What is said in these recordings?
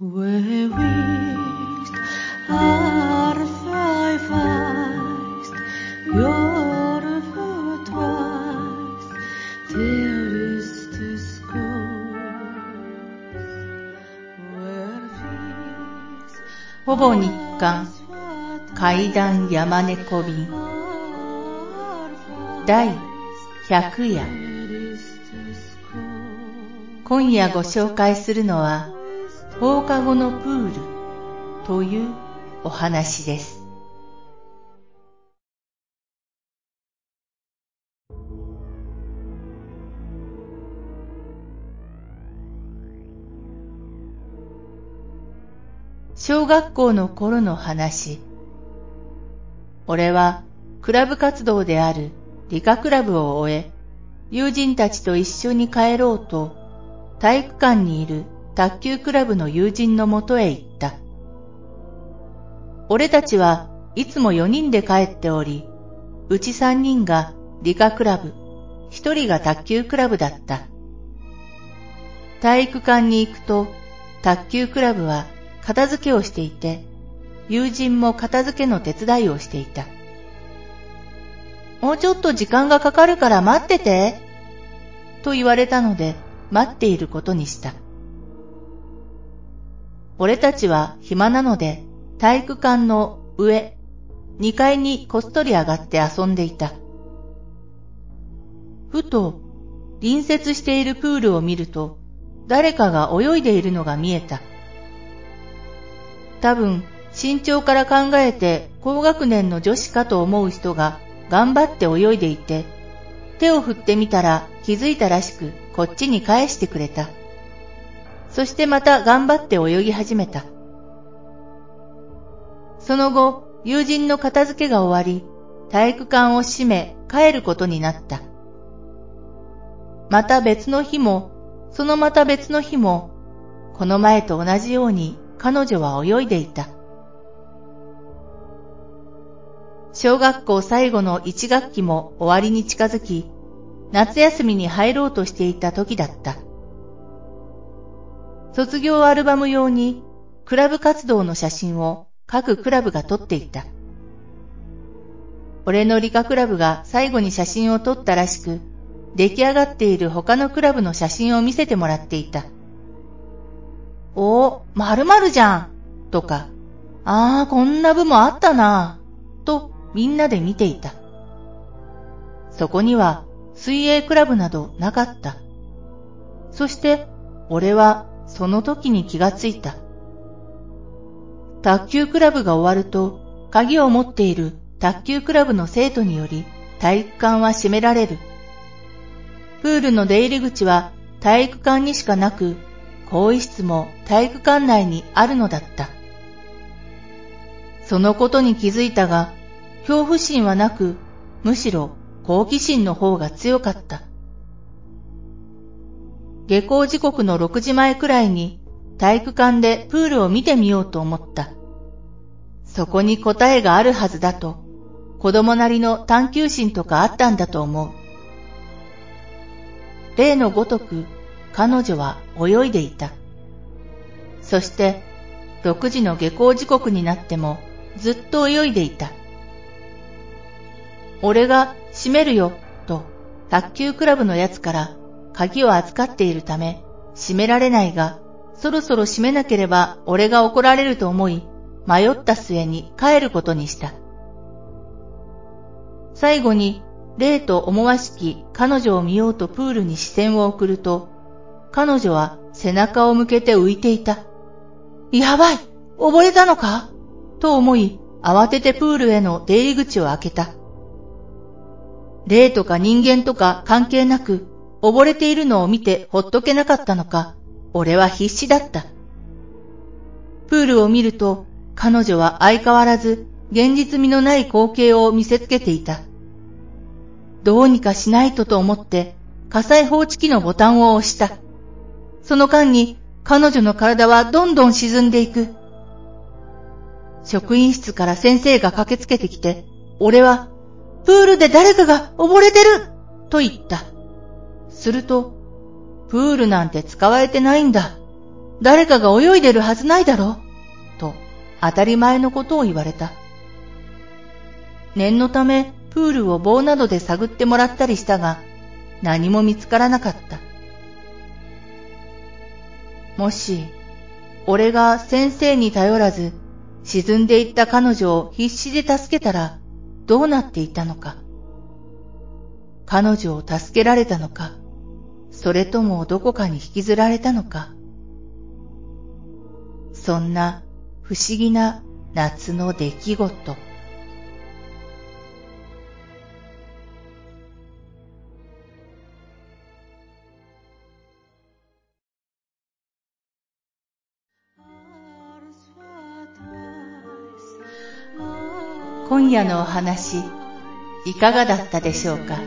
ほぼ日刊階段山猫便第100夜今夜ご紹介するのは放課後のプールというお話です。小学校の頃の話。俺はクラブ活動である理科クラブを終え、友人たちと一緒に帰ろうと、体育館にいる卓球クラブの友人のもとへ行った。俺たちはいつも4人で帰っており、うち3人が理科クラブ、1人が卓球クラブだった。体育館に行くと、卓球クラブは片付けをしていて、友人も片付けの手伝いをしていた。もうちょっと時間がかかるから待ってて、と言われたので待っていることにした。俺たちは暇なので体育館の上、2階にこっそり上がって遊んでいた。ふと隣接しているプールを見ると誰かが泳いでいるのが見えた。多分身長から考えて高学年の女子かと思う人が頑張って泳いでいて、手を振ってみたら気づいたらしくこっちに返してくれた。そしてまた頑張って泳ぎ始めた。その後、友人の片付けが終わり、体育館を閉め帰ることになった。また別の日も、そのまた別の日も、この前と同じように彼女は泳いでいた。小学校最後の一学期も終わりに近づき、夏休みに入ろうとしていた時だった。卒業アルバム用にクラブ活動の写真を各クラブが撮っていた。俺の理科クラブが最後に写真を撮ったらしく、出来上がっている他のクラブの写真を見せてもらっていた。おー、まるまるじゃんとか、あー、こんな部もあったなとみんなで見ていた。そこには水泳クラブなどなかった。そして俺はその時に気がついた。卓球クラブが終わると鍵を持っている卓球クラブの生徒により体育館は閉められる。プールの出入り口は体育館にしかなく、更衣室も体育館内にあるのだった。そのことに気づいたが、恐怖心はなく、むしろ好奇心の方が強かった。下校時刻の6時前くらいに体育館でプールを見てみようと思った。そこに答えがあるはずだと、子供なりの探求心とかあったんだと思う。例のごとく彼女は泳いでいた。そして、6時の下校時刻になってもずっと泳いでいた。俺が閉めるよ、と、卓球クラブのやつから鍵を預かっているため、閉められないが、そろそろ閉めなければ俺が怒られると思い、迷った末に帰ることにした。最後に、例と思わしき彼女を見ようとプールに視線を送ると、彼女は背中を向けて浮いていた。やばい溺れたのか？と思い、慌ててプールへの出入り口を開けた。霊とか人間とか関係なく、溺れているのを見てほっとけなかったのか、俺は必死だった。プールを見ると、彼女は相変わらず現実味のない光景を見せつけていた。どうにかしないとと思って火災報知器のボタンを押した。その間に彼女の体はどんどん沈んでいく。職員室から先生が駆けつけてきて、俺はプールで誰かが溺れてると言った。すると、プールなんて使われてないんだ。誰かが泳いでるはずないだろと当たり前のことを言われた。念のためプールを棒などで探ってもらったりしたが、何も見つからなかった。もし、俺が先生に頼らず、沈んでいった彼女を必死で助けたら、どうなっていたのか。彼女を助けられたのか、それともどこかに引きずられたのか。そんな不思議な夏の出来事。今夜のお話、いかがだったでしょうか？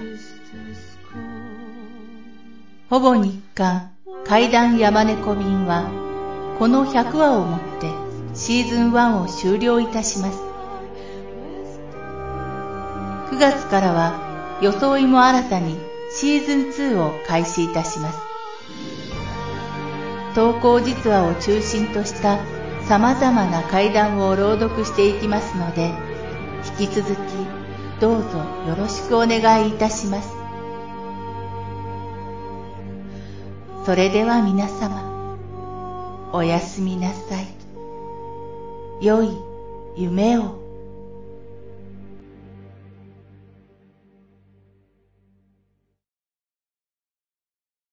ほぼ日刊怪談山猫便は、この100話をもってシーズン1を終了いたします。9月からは装いも新たにシーズン2を開始いたします。投稿実話を中心とした様々な怪談を朗読していきますので、引き続きどうぞよろしくお願いいたします。それでは皆様、おやすみなさい。良い夢を。